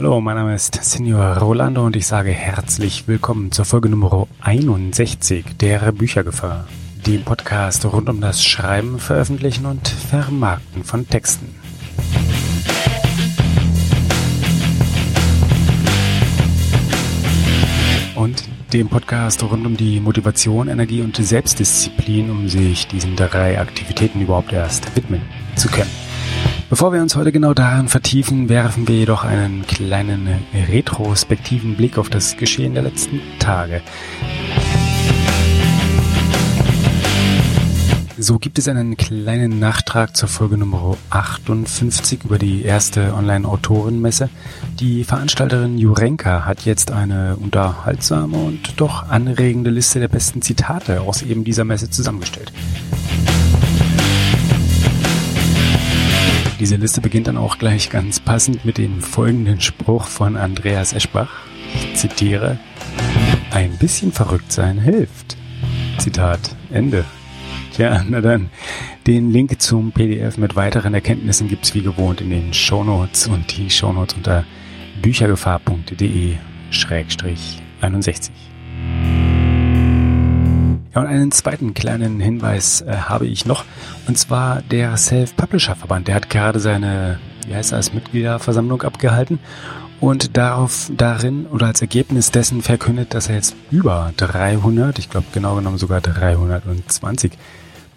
Hallo, mein Name ist Senior Rolando und ich sage herzlich willkommen zur Folge Nummer 61 der Büchergefahr, dem Podcast rund um das Schreiben, Veröffentlichen und Vermarkten von Texten. Und dem Podcast rund um die Motivation, Energie und Selbstdisziplin, um sich diesen drei Aktivitäten überhaupt erst widmen zu können. Bevor wir uns heute genau daran vertiefen, werfen wir jedoch einen kleinen retrospektiven Blick auf das Geschehen der letzten Tage. So gibt es einen kleinen Nachtrag zur Folge Nummer 58 über die erste Online-Autorenmesse. Die Veranstalterin Jurenka hat jetzt eine unterhaltsame und doch anregende Liste der besten Zitate aus eben dieser Messe zusammengestellt. Diese Liste beginnt dann auch gleich ganz passend mit dem folgenden Spruch von Andreas Eschbach. Ich zitiere, ein bisschen verrückt sein hilft. Zitat Ende. Tja, na dann. Den Link zum PDF mit weiteren Erkenntnissen gibt's wie gewohnt in den Shownotes und die Shownotes unter büchergefahr.de 61. Ja, und einen zweiten kleinen Hinweis äh, habe ich noch. Und zwar der Self-Publisher-Verband. Der hat gerade seine, wie heißt das, Mitgliederversammlung abgehalten und darauf, darin oder als Ergebnis dessen verkündet, dass er jetzt über 300, ich glaube genau genommen sogar 320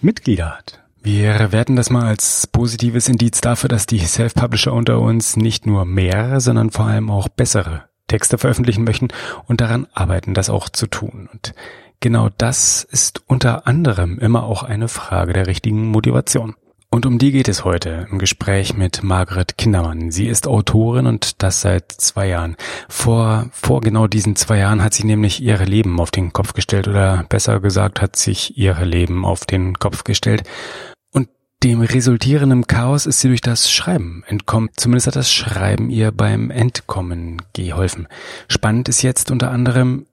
Mitglieder hat. Wir werten das mal als positives Indiz dafür, dass die Self-Publisher unter uns nicht nur mehr, sondern vor allem auch bessere Texte veröffentlichen möchten und daran arbeiten, das auch zu tun. Und Genau das ist unter anderem immer auch eine Frage der richtigen Motivation. Und um die geht es heute im Gespräch mit Margret Kindermann. Sie ist Autorin und das seit zwei Jahren. Vor, vor genau diesen zwei Jahren hat sie nämlich ihr Leben auf den Kopf gestellt oder besser gesagt hat sich ihr Leben auf den Kopf gestellt. Und dem resultierenden Chaos ist sie durch das Schreiben entkommen. Zumindest hat das Schreiben ihr beim Entkommen geholfen. Spannend ist jetzt unter anderem,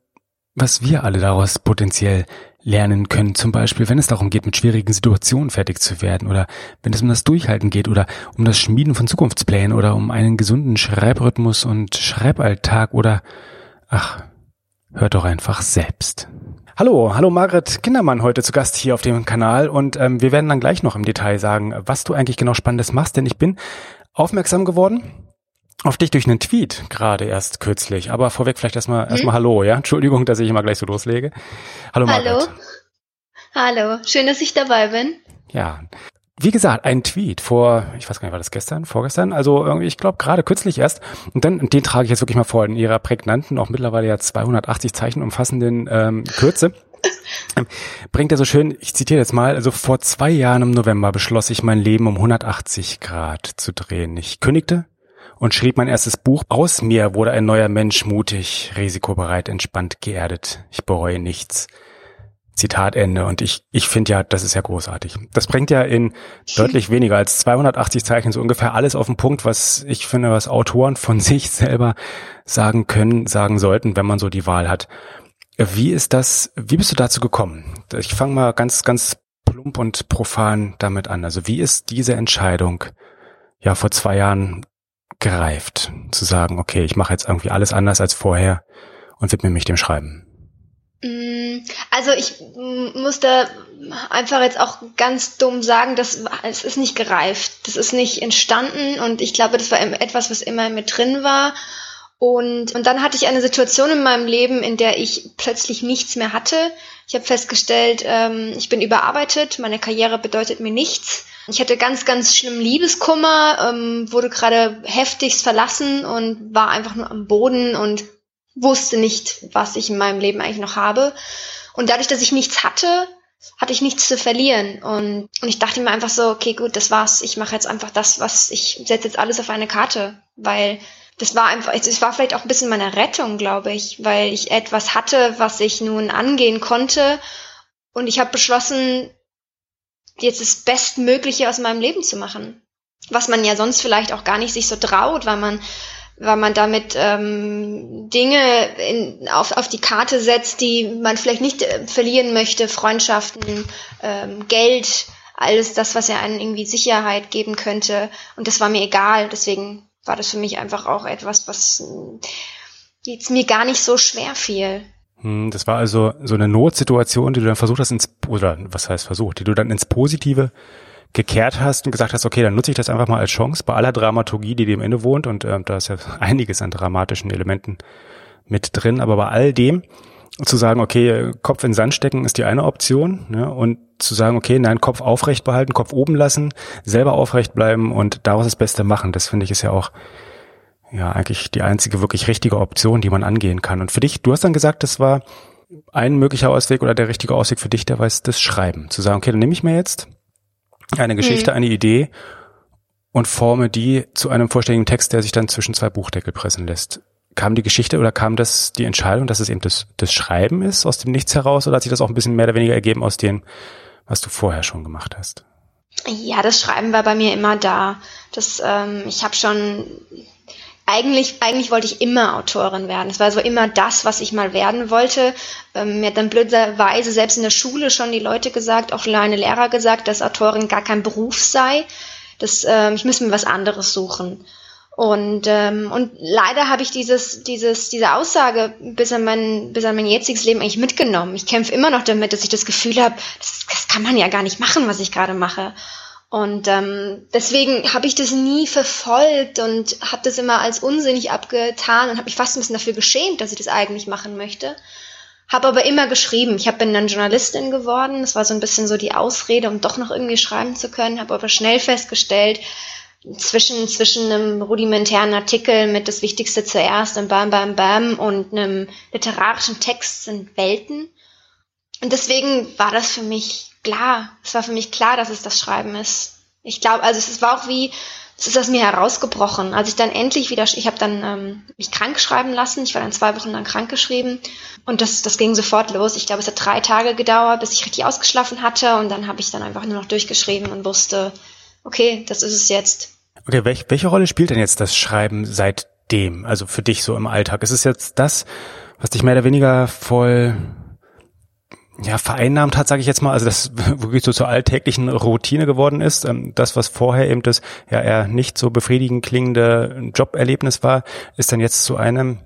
was wir alle daraus potenziell lernen können. Zum Beispiel, wenn es darum geht, mit schwierigen Situationen fertig zu werden oder wenn es um das Durchhalten geht oder um das Schmieden von Zukunftsplänen oder um einen gesunden Schreibrhythmus und Schreiballtag oder ach, hört doch einfach selbst. Hallo, hallo Margret Kindermann heute zu Gast hier auf dem Kanal und ähm, wir werden dann gleich noch im Detail sagen, was du eigentlich genau Spannendes machst, denn ich bin aufmerksam geworden auf dich durch einen Tweet gerade erst kürzlich. Aber vorweg vielleicht erstmal hm? erstmal Hallo, ja? Entschuldigung, dass ich immer gleich so loslege. Hallo, Hallo. Hallo, schön, dass ich dabei bin. Ja. Wie gesagt, ein Tweet vor, ich weiß gar nicht, war das gestern, vorgestern? Also irgendwie, ich glaube gerade kürzlich erst. Und dann, den trage ich jetzt wirklich mal vor in ihrer prägnanten, auch mittlerweile ja 280 Zeichen umfassenden ähm, Kürze. Bringt er so schön, ich zitiere jetzt mal, also vor zwei Jahren im November beschloss ich mein Leben um 180 Grad zu drehen. Ich kündigte, und schrieb mein erstes Buch. Aus mir wurde ein neuer Mensch mutig, risikobereit, entspannt, geerdet. Ich bereue nichts. Zitat Ende. Und ich, ich finde ja, das ist ja großartig. Das bringt ja in deutlich weniger als 280 Zeichen so ungefähr alles auf den Punkt, was ich finde, was Autoren von sich selber sagen können, sagen sollten, wenn man so die Wahl hat. Wie ist das, wie bist du dazu gekommen? Ich fange mal ganz, ganz plump und profan damit an. Also wie ist diese Entscheidung ja vor zwei Jahren gereift, zu sagen, okay, ich mache jetzt irgendwie alles anders als vorher und widme mich dem Schreiben? Mm, also ich musste einfach jetzt auch ganz dumm sagen, dass es ist nicht gereift, das ist nicht entstanden und ich glaube, das war etwas, was immer mit drin war. Und, und dann hatte ich eine Situation in meinem Leben, in der ich plötzlich nichts mehr hatte. Ich habe festgestellt, ähm, ich bin überarbeitet, meine Karriere bedeutet mir nichts. Ich hatte ganz, ganz schlimm Liebeskummer, ähm, wurde gerade heftigst verlassen und war einfach nur am Boden und wusste nicht, was ich in meinem Leben eigentlich noch habe. Und dadurch, dass ich nichts hatte, hatte ich nichts zu verlieren. Und, und ich dachte mir einfach so, okay, gut, das war's. Ich mache jetzt einfach das, was ich setze jetzt alles auf eine Karte, weil das war einfach, es war vielleicht auch ein bisschen meine Rettung, glaube ich, weil ich etwas hatte, was ich nun angehen konnte. Und ich habe beschlossen, jetzt das Bestmögliche aus meinem Leben zu machen. Was man ja sonst vielleicht auch gar nicht sich so traut, weil man weil man damit ähm, Dinge in, auf, auf die Karte setzt, die man vielleicht nicht äh, verlieren möchte, Freundschaften, ähm, Geld, alles das, was ja einen irgendwie Sicherheit geben könnte. Und das war mir egal. Deswegen war das für mich einfach auch etwas, was jetzt mir gar nicht so schwer fiel. Hm, das war also so eine Notsituation, die du dann versucht hast ins, oder was heißt versucht, die du dann ins Positive gekehrt hast und gesagt hast, okay, dann nutze ich das einfach mal als Chance bei aller Dramaturgie, die dem inne wohnt. Und äh, da ist ja einiges an dramatischen Elementen mit drin, aber bei all dem zu sagen, okay, Kopf in Sand stecken ist die eine Option ne, und zu sagen, okay, nein, Kopf aufrecht behalten, Kopf oben lassen, selber aufrecht bleiben und daraus das Beste machen, das finde ich ist ja auch ja eigentlich die einzige wirklich richtige Option, die man angehen kann. Und für dich, du hast dann gesagt, das war ein möglicher Ausweg oder der richtige Ausweg für dich, der war das Schreiben. Zu sagen, okay, dann nehme ich mir jetzt eine Geschichte, mhm. eine Idee und forme die zu einem vollständigen Text, der sich dann zwischen zwei Buchdeckel pressen lässt. Kam die Geschichte oder kam das die Entscheidung, dass es eben das, das Schreiben ist aus dem Nichts heraus oder hat sich das auch ein bisschen mehr oder weniger ergeben aus dem, was du vorher schon gemacht hast? Ja, das Schreiben war bei mir immer da. Das, ähm, ich habe schon eigentlich, eigentlich wollte ich immer Autorin werden. Es war so immer das, was ich mal werden wollte. Ähm, mir hat dann blöderweise selbst in der Schule schon die Leute gesagt, auch kleine Lehrer gesagt, dass Autorin gar kein Beruf sei. Das, ähm, ich müsste mir was anderes suchen. Und, ähm, und leider habe ich dieses, dieses, diese Aussage bis an, mein, bis an mein jetziges Leben eigentlich mitgenommen. Ich kämpfe immer noch damit, dass ich das Gefühl habe, das, das kann man ja gar nicht machen, was ich gerade mache. Und ähm, deswegen habe ich das nie verfolgt und habe das immer als unsinnig abgetan und habe mich fast ein bisschen dafür geschämt, dass ich das eigentlich machen möchte. Habe aber immer geschrieben. Ich hab, bin dann Journalistin geworden. Das war so ein bisschen so die Ausrede, um doch noch irgendwie schreiben zu können. Habe aber schnell festgestellt, zwischen, zwischen einem rudimentären Artikel mit das Wichtigste zuerst und Bam, Bam, Bam und einem literarischen Text sind Welten. Und deswegen war das für mich klar. Es war für mich klar, dass es das Schreiben ist. Ich glaube, also es war auch wie, es ist aus mir herausgebrochen. Als ich dann endlich wieder, ich habe dann ähm, mich krank schreiben lassen. Ich war dann zwei Wochen lang krank geschrieben und das, das ging sofort los. Ich glaube, es hat drei Tage gedauert, bis ich richtig ausgeschlafen hatte und dann habe ich dann einfach nur noch durchgeschrieben und wusste, okay, das ist es jetzt. Okay, welch, welche Rolle spielt denn jetzt das Schreiben seitdem? Also für dich so im Alltag? Ist es jetzt das, was dich mehr oder weniger voll ja, vereinnahmt hat, sage ich jetzt mal, also das wirklich so zur alltäglichen Routine geworden ist. Ähm, das, was vorher eben das ja eher nicht so befriedigend klingende Joberlebnis war, ist dann jetzt zu einem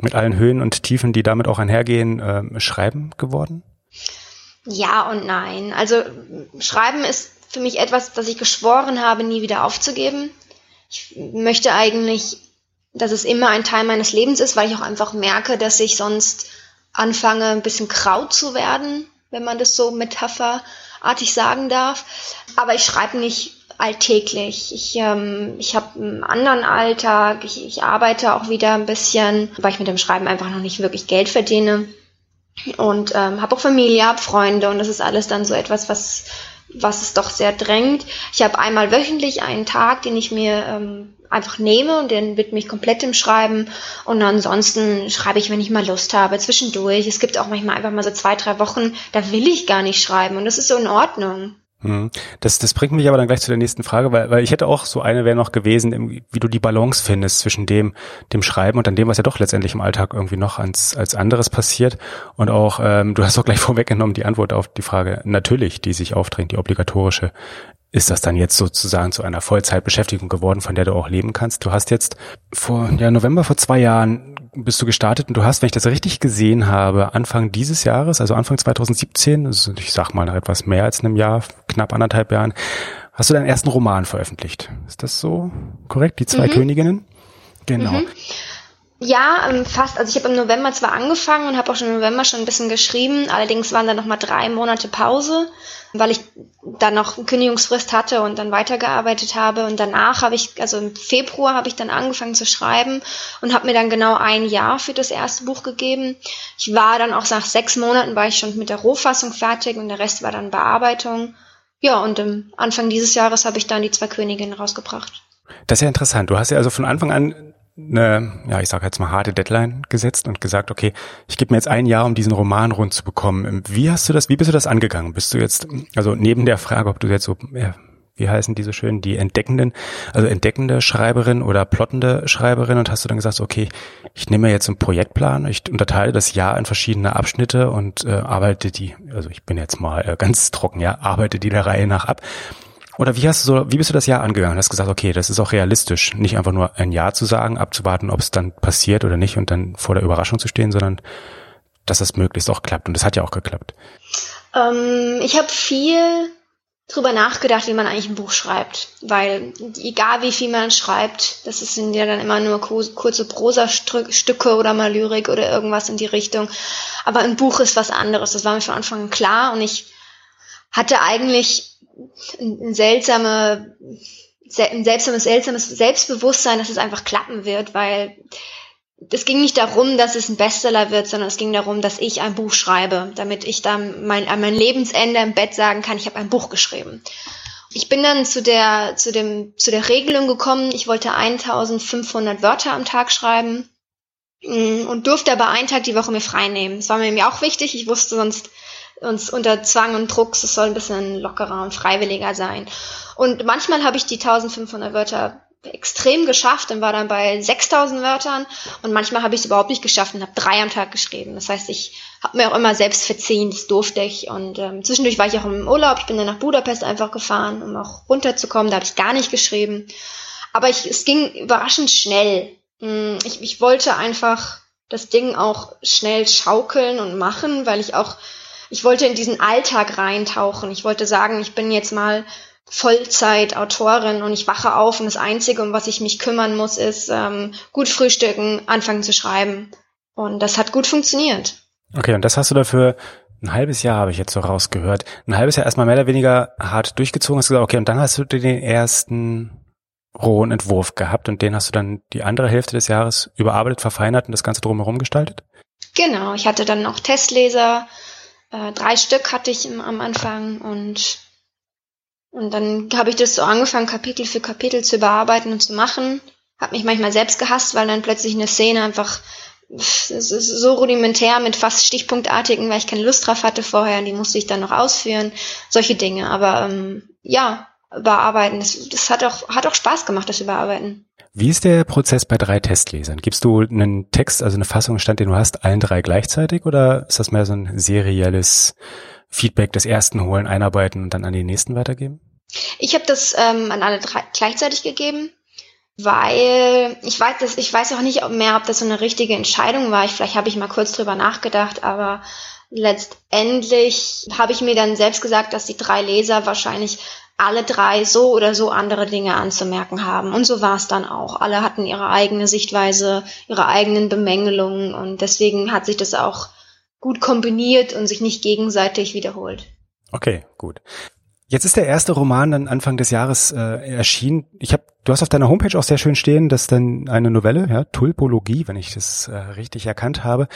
mit allen Höhen und Tiefen, die damit auch einhergehen, äh, Schreiben geworden? Ja und nein. Also Schreiben ist für mich etwas, das ich geschworen habe, nie wieder aufzugeben. Ich möchte eigentlich, dass es immer ein Teil meines Lebens ist, weil ich auch einfach merke, dass ich sonst anfange, ein bisschen grau zu werden, wenn man das so metapherartig sagen darf. Aber ich schreibe nicht alltäglich. Ich, ähm, ich habe einen anderen Alltag. Ich, ich arbeite auch wieder ein bisschen, weil ich mit dem Schreiben einfach noch nicht wirklich Geld verdiene. Und ähm, habe auch Familie, habe Freunde und das ist alles dann so etwas, was was es doch sehr drängt. Ich habe einmal wöchentlich einen Tag, den ich mir ähm, einfach nehme und den widme ich komplett im Schreiben. Und ansonsten schreibe ich, wenn ich mal Lust habe, zwischendurch. Es gibt auch manchmal einfach mal so zwei, drei Wochen, da will ich gar nicht schreiben und das ist so in Ordnung. Hm. Das, das bringt mich aber dann gleich zu der nächsten Frage, weil, weil ich hätte auch so eine wäre noch gewesen, wie du die Balance findest zwischen dem, dem Schreiben und dann dem, was ja doch letztendlich im Alltag irgendwie noch als, als anderes passiert. Und auch, ähm, du hast auch gleich vorweggenommen die Antwort auf die Frage, natürlich, die sich aufdrängt, die obligatorische. Ist das dann jetzt sozusagen zu einer Vollzeitbeschäftigung geworden, von der du auch leben kannst? Du hast jetzt vor, ja, November vor zwei Jahren bist du gestartet und du hast, wenn ich das richtig gesehen habe, Anfang dieses Jahres, also Anfang 2017, also ich sag mal nach etwas mehr als einem Jahr, knapp anderthalb Jahren, hast du deinen ersten Roman veröffentlicht. Ist das so korrekt? Die zwei mhm. Königinnen? Genau. Mhm. Ja, ähm, fast. Also ich habe im November zwar angefangen und habe auch schon im November schon ein bisschen geschrieben. Allerdings waren da noch mal drei Monate Pause, weil ich dann noch eine Kündigungsfrist hatte und dann weitergearbeitet habe. Und danach habe ich, also im Februar habe ich dann angefangen zu schreiben und habe mir dann genau ein Jahr für das erste Buch gegeben. Ich war dann auch nach sechs Monaten war ich schon mit der Rohfassung fertig und der Rest war dann Bearbeitung. Ja, und im Anfang dieses Jahres habe ich dann die zwei Königinnen rausgebracht. Das ist ja interessant. Du hast ja also von Anfang an eine, ja, ich sage jetzt mal harte Deadline gesetzt und gesagt, okay, ich gebe mir jetzt ein Jahr, um diesen Roman rund zu bekommen. Wie hast du das, wie bist du das angegangen? Bist du jetzt, also neben der Frage, ob du jetzt so, wie heißen diese schön, die entdeckenden, also entdeckende Schreiberin oder plottende Schreiberin und hast du dann gesagt, okay, ich nehme jetzt einen Projektplan, ich unterteile das Jahr in verschiedene Abschnitte und äh, arbeite die, also ich bin jetzt mal äh, ganz trocken, ja, arbeite die der Reihe nach ab Oder wie hast du so, wie bist du das Jahr angegangen? Du hast gesagt, okay, das ist auch realistisch, nicht einfach nur ein Ja zu sagen, abzuwarten, ob es dann passiert oder nicht und dann vor der Überraschung zu stehen, sondern dass das möglichst auch klappt. Und das hat ja auch geklappt. Ähm, ich habe viel drüber nachgedacht, wie man eigentlich ein Buch schreibt. Weil egal wie viel man schreibt, das sind ja dann immer nur kurze Prosastücke oder mal Lyrik oder irgendwas in die Richtung. Aber ein Buch ist was anderes. Das war mir von Anfang an klar und ich hatte eigentlich ein, seltsame, ein seltsames, seltsames Selbstbewusstsein, dass es einfach klappen wird, weil es ging nicht darum, dass es ein Bestseller wird, sondern es ging darum, dass ich ein Buch schreibe, damit ich dann mein, an mein Lebensende im Bett sagen kann, ich habe ein Buch geschrieben. Ich bin dann zu der, zu dem, zu der Regelung gekommen, ich wollte 1500 Wörter am Tag schreiben mm, und durfte aber einen Tag die Woche mir frei nehmen. Das war mir auch wichtig. Ich wusste sonst, uns unter Zwang und Druck, es soll ein bisschen lockerer und freiwilliger sein. Und manchmal habe ich die 1500 Wörter extrem geschafft und war dann bei 6000 Wörtern und manchmal habe ich es überhaupt nicht geschafft und habe drei am Tag geschrieben. Das heißt, ich habe mir auch immer selbst verziehen, das durfte ich und ähm, zwischendurch war ich auch im Urlaub. Ich bin dann nach Budapest einfach gefahren, um auch runterzukommen. Da habe ich gar nicht geschrieben. Aber ich, es ging überraschend schnell. Hm, ich, ich wollte einfach das Ding auch schnell schaukeln und machen, weil ich auch, ich wollte in diesen Alltag reintauchen. Ich wollte sagen, ich bin jetzt mal Vollzeit-Autorin und ich wache auf und das Einzige, um was ich mich kümmern muss, ist ähm, gut frühstücken, anfangen zu schreiben. Und das hat gut funktioniert. Okay, und das hast du dafür ein halbes Jahr, habe ich jetzt so rausgehört, ein halbes Jahr erstmal mehr oder weniger hart durchgezogen, hast gesagt, okay, und dann hast du den ersten rohen Entwurf gehabt und den hast du dann die andere Hälfte des Jahres überarbeitet, verfeinert und das Ganze drumherum gestaltet? Genau, ich hatte dann noch Testleser, äh, drei Stück hatte ich im, am Anfang und und dann habe ich das so angefangen, Kapitel für Kapitel zu überarbeiten und zu machen. Hab mich manchmal selbst gehasst, weil dann plötzlich eine Szene einfach so rudimentär mit fast stichpunktartigen, weil ich keine Lust drauf hatte vorher und die musste ich dann noch ausführen. Solche Dinge. Aber ähm, ja, überarbeiten, das, das hat auch hat auch Spaß gemacht, das Überarbeiten. Wie ist der Prozess bei drei Testlesern? Gibst du einen Text, also eine Fassungsstand, den du hast, allen drei gleichzeitig oder ist das mehr so ein serielles Feedback des ersten holen, einarbeiten und dann an die nächsten weitergeben? Ich habe das ähm, an alle drei gleichzeitig gegeben, weil ich weiß, dass, ich weiß auch nicht mehr, ob das so eine richtige Entscheidung war. Ich, vielleicht habe ich mal kurz drüber nachgedacht, aber letztendlich habe ich mir dann selbst gesagt, dass die drei Leser wahrscheinlich alle drei so oder so andere Dinge anzumerken haben. Und so war es dann auch. Alle hatten ihre eigene Sichtweise, ihre eigenen Bemängelungen und deswegen hat sich das auch gut kombiniert und sich nicht gegenseitig wiederholt. Okay, gut. Jetzt ist der erste Roman dann Anfang des Jahres äh, erschienen. Ich habe, du hast auf deiner Homepage auch sehr schön stehen, dass dann eine Novelle, ja, Tulpologie, wenn ich das äh, richtig erkannt habe,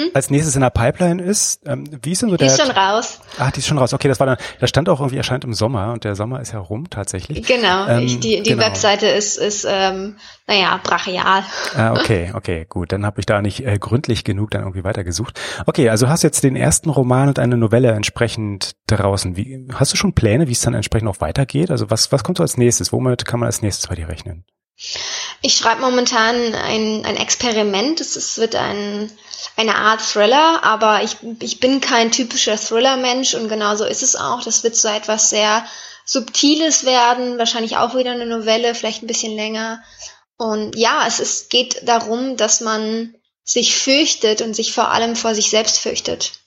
hm? als nächstes in der Pipeline ist. Ähm, wie ist denn so der? Die ist schon raus. Ach, die ist schon raus. Okay, das war dann, da stand auch irgendwie erscheint im Sommer und der Sommer ist ja rum tatsächlich. Genau, ähm, ich, die, die genau. Webseite ist, ist ähm, naja, brachial. Ah, okay, okay, gut. Dann habe ich da nicht äh, gründlich genug dann irgendwie weitergesucht. Okay, also hast jetzt den ersten Roman und eine Novelle entsprechend draußen. Wie, hast du schon Pläne, wie es dann entsprechend auch weitergeht? Also was, was kommt so als nächstes? Womit kann man als nächstes bei dir rechnen? Ich schreibe momentan ein, ein Experiment. Es, es wird ein, eine Art Thriller, aber ich, ich bin kein typischer Thriller-Mensch und genauso ist es auch. Das wird so etwas sehr Subtiles werden, wahrscheinlich auch wieder eine Novelle, vielleicht ein bisschen länger. Und ja, es ist, geht darum, dass man sich fürchtet und sich vor allem vor sich selbst fürchtet.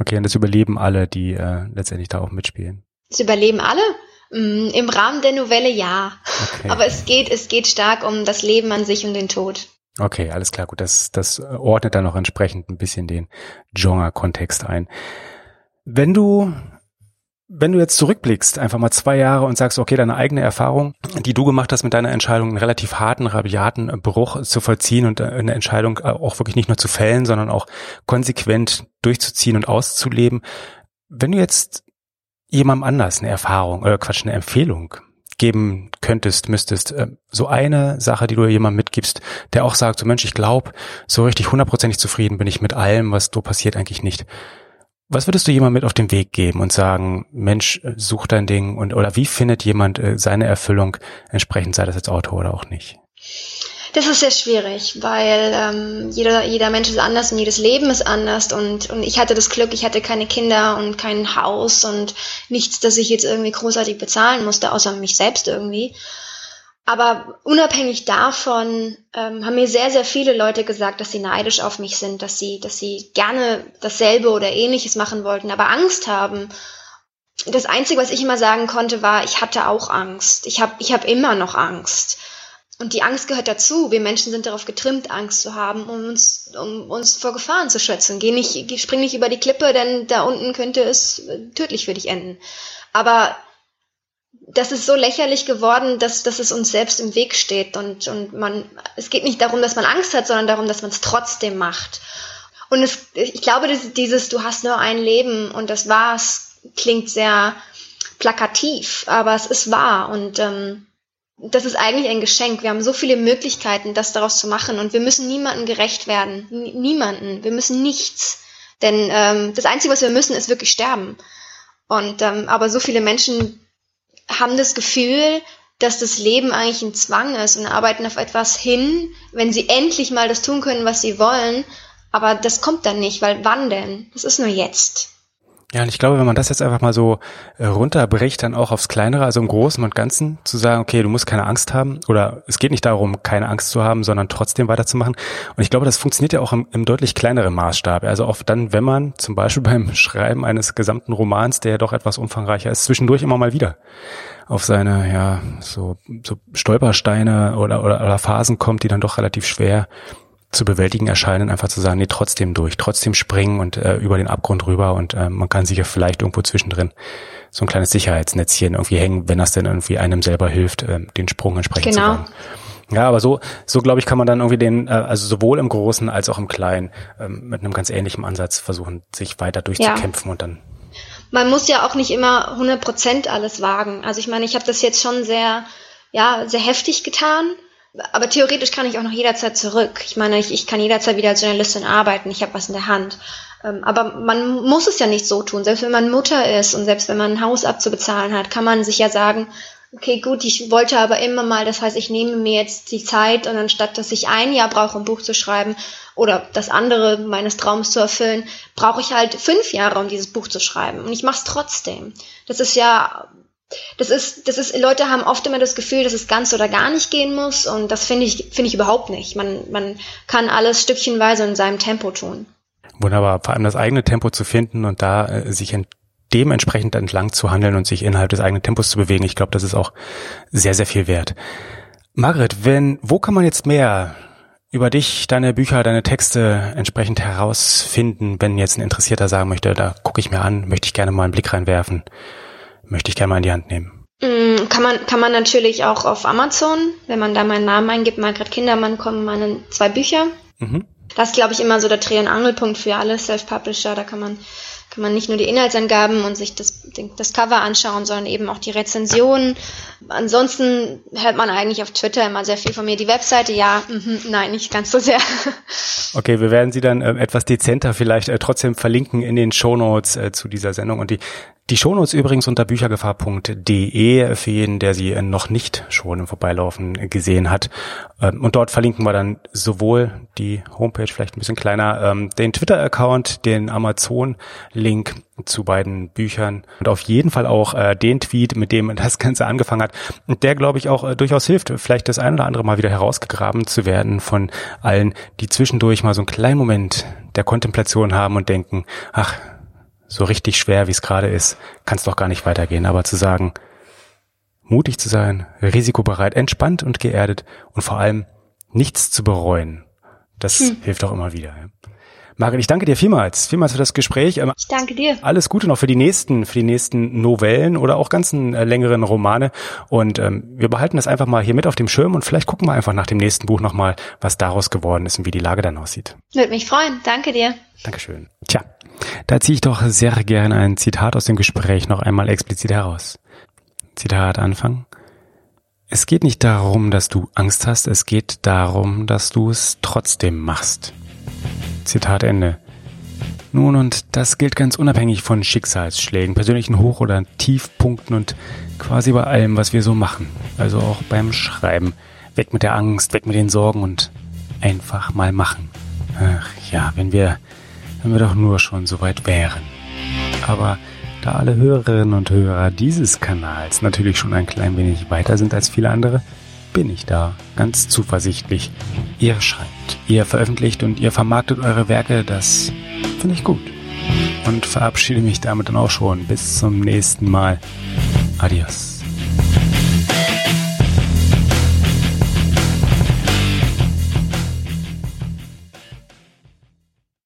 Okay, und das überleben alle, die äh, letztendlich da auch mitspielen. Das überleben alle? Mm, Im Rahmen der Novelle ja. Okay. Aber es geht, es geht stark um das Leben an sich und den Tod. Okay, alles klar, gut. Das, das ordnet dann auch entsprechend ein bisschen den Genre-Kontext ein. Wenn du, wenn du jetzt zurückblickst, einfach mal zwei Jahre und sagst, okay, deine eigene Erfahrung, die du gemacht hast mit deiner Entscheidung, einen relativ harten, rabiaten Bruch zu vollziehen und eine Entscheidung auch wirklich nicht nur zu fällen, sondern auch konsequent durchzuziehen und auszuleben. Wenn du jetzt jemandem anders eine Erfahrung, oder Quatsch, eine Empfehlung geben könntest, müsstest, äh, so eine Sache, die du jemandem mitgibst, der auch sagt, so Mensch, ich glaube, so richtig hundertprozentig zufrieden bin ich mit allem, was so passiert, eigentlich nicht. Was würdest du jemandem mit auf den Weg geben und sagen, Mensch, äh, such dein Ding und oder wie findet jemand äh, seine Erfüllung entsprechend, sei das als Autor oder auch nicht? Das ist sehr schwierig, weil ähm, jeder, jeder Mensch ist anders und jedes Leben ist anders. Und, und ich hatte das Glück, ich hatte keine Kinder und kein Haus und nichts, das ich jetzt irgendwie großartig bezahlen musste, außer mich selbst irgendwie. Aber unabhängig davon ähm, haben mir sehr, sehr viele Leute gesagt, dass sie neidisch auf mich sind, dass sie, dass sie gerne dasselbe oder ähnliches machen wollten, aber Angst haben. Das Einzige, was ich immer sagen konnte, war, ich hatte auch Angst. Ich habe ich hab immer noch Angst. Und die Angst gehört dazu. Wir Menschen sind darauf getrimmt, Angst zu haben, um uns, um uns vor Gefahren zu schützen. Geh nicht, spring nicht über die Klippe, denn da unten könnte es äh, tödlich für dich enden. Aber das ist so lächerlich geworden, dass, dass es uns selbst im Weg steht. Und, und man, es geht nicht darum, dass man Angst hat, sondern darum, dass man es trotzdem macht. Und es, ich glaube, dieses, du hast nur ein Leben und das war's, klingt sehr plakativ, aber es ist wahr. Und ähm, das ist eigentlich ein Geschenk. Wir haben so viele Möglichkeiten, das daraus zu machen und wir müssen niemandem gerecht werden. N niemanden. Wir müssen nichts. Denn ähm, das Einzige, was wir müssen, ist wirklich sterben. Und ähm, aber so viele Menschen haben das Gefühl, dass das Leben eigentlich ein Zwang ist und arbeiten auf etwas hin, wenn sie endlich mal das tun können, was sie wollen. Aber das kommt dann nicht, weil wann denn? Das ist nur jetzt. Ja, und ich glaube, wenn man das jetzt einfach mal so äh, runterbricht, dann auch aufs Kleinere, also im Großen und Ganzen, zu sagen, okay, du musst keine Angst haben oder es geht nicht darum, keine Angst zu haben, sondern trotzdem weiterzumachen. Und ich glaube, das funktioniert ja auch im, im deutlich kleineren Maßstab. Also auch dann, wenn man zum Beispiel beim Schreiben eines gesamten Romans, der ja doch etwas umfangreicher ist, zwischendurch immer mal wieder auf seine, ja, so, so Stolpersteine oder, oder, oder Phasen kommt, die dann doch relativ schwer zu bewältigen erscheinen, einfach zu sagen, nee, trotzdem durch, trotzdem springen und äh, über den Abgrund rüber und äh, man kann sich ja vielleicht irgendwo zwischendrin so ein kleines Sicherheitsnetzchen irgendwie hängen, wenn das denn irgendwie einem selber hilft, äh, den Sprung entsprechend genau. zu machen. Ja, aber so, so glaube ich, kann man dann irgendwie den, äh, also sowohl im Großen als auch im Kleinen ähm, mit einem ganz ähnlichen Ansatz versuchen, sich weiter durchzukämpfen ja. und dann. Man muss ja auch nicht immer 100 Prozent alles wagen. Also ich meine, ich habe das jetzt schon sehr, ja, sehr heftig getan aber theoretisch kann ich auch noch jederzeit zurück. Ich meine, ich, ich kann jederzeit wieder als Journalistin arbeiten, ich habe was in der Hand. Ähm, aber man muss es ja nicht so tun. Selbst wenn man Mutter ist und selbst wenn man ein Haus abzubezahlen hat, kann man sich ja sagen, okay, gut, ich wollte aber immer mal, das heißt, ich nehme mir jetzt die Zeit und anstatt, dass ich ein Jahr brauche, ein Buch zu schreiben oder das andere meines Traums zu erfüllen, brauche ich halt fünf Jahre, um dieses Buch zu schreiben. Und ich mache es trotzdem. Das ist ja das ist, das ist, Leute haben oft immer das Gefühl, dass es ganz oder gar nicht gehen muss und das finde ich, finde ich überhaupt nicht. Man, man kann alles stückchenweise in seinem Tempo tun. Wunderbar, vor allem das eigene Tempo zu finden und da äh, sich ent dementsprechend entlang zu handeln und sich innerhalb des eigenen Tempos zu bewegen. Ich glaube, das ist auch sehr, sehr viel wert. Margret, wenn, wo kann man jetzt mehr über dich, deine Bücher, deine Texte entsprechend herausfinden, wenn jetzt ein Interessierter sagen möchte, da gucke ich mir an, möchte ich gerne mal einen Blick reinwerfen? Möchte ich gerne mal in die Hand nehmen. Mm, kann man, kann man natürlich auch auf Amazon, wenn man da meinen Namen eingibt, Margret Kindermann, kommen meine zwei Bücher. Mhm. Das ist, glaube ich, immer so der Dreh- und Angelpunkt für alle Self-Publisher. Da kann man, kann man nicht nur die Inhaltsangaben und sich das, das Cover anschauen, sondern eben auch die Rezensionen. Ansonsten hört man eigentlich auf Twitter immer sehr viel von mir. Die Webseite, ja, mh, nein, nicht ganz so sehr. Okay, wir werden sie dann äh, etwas dezenter vielleicht äh, trotzdem verlinken in den Shownotes äh, zu dieser Sendung. Und die die Shownotes übrigens unter büchergefahr.de für jeden, der sie noch nicht schon im Vorbeilaufen gesehen hat. Ähm, und dort verlinken wir dann sowohl die Homepage, vielleicht ein bisschen kleiner, ähm, den Twitter-Account, den Amazon-Link zu beiden Büchern und auf jeden Fall auch äh, den Tweet, mit dem das Ganze angefangen hat und der, glaube ich, auch äh, durchaus hilft, vielleicht das ein oder andere Mal wieder herausgegraben zu werden von allen, die zwischendurch mal so einen kleinen Moment der Kontemplation haben und denken, ach, so richtig schwer, wie es gerade ist, kann es doch gar nicht weitergehen. Aber zu sagen, mutig zu sein, risikobereit, entspannt und geerdet und vor allem nichts zu bereuen, das hm. hilft auch immer wieder. Ja. Margret, ich danke dir vielmals, vielmals für das Gespräch. Ähm, ich danke dir. Alles Gute noch für die nächsten, für die nächsten Novellen oder auch ganzen äh, längeren Romane. Und ähm, wir behalten das einfach mal hier mit auf dem Schirm und vielleicht gucken wir einfach nach dem nächsten Buch nochmal, was daraus geworden ist und wie die Lage dann aussieht. Würde mich freuen. Danke dir. Dankeschön. Tja, da ziehe ich doch sehr gerne ein Zitat aus dem Gespräch noch einmal explizit heraus. Zitat Anfang. Es geht nicht darum, dass du Angst hast, es geht darum, dass du es trotzdem machst. Zitat Ende. Nun, und das gilt ganz unabhängig von Schicksalsschlägen, persönlichen Hoch- oder Tiefpunkten und quasi bei allem, was wir so machen. Also auch beim Schreiben. weg mit der Angst, weg mit den Sorgen und einfach mal machen. Ach ja, wenn wir, wenn wir doch nur schon so weit wären. Aber da alle Hörerinnen und Hörer dieses Kanals natürlich schon ein klein wenig weiter sind als viele andere, bin ich da ganz zuversichtlich. Ihr schreibt, ihr veröffentlicht und ihr vermarktet eure Werke, das finde ich gut. Und verabschiede mich damit dann auch schon. Bis zum nächsten Mal. Adios.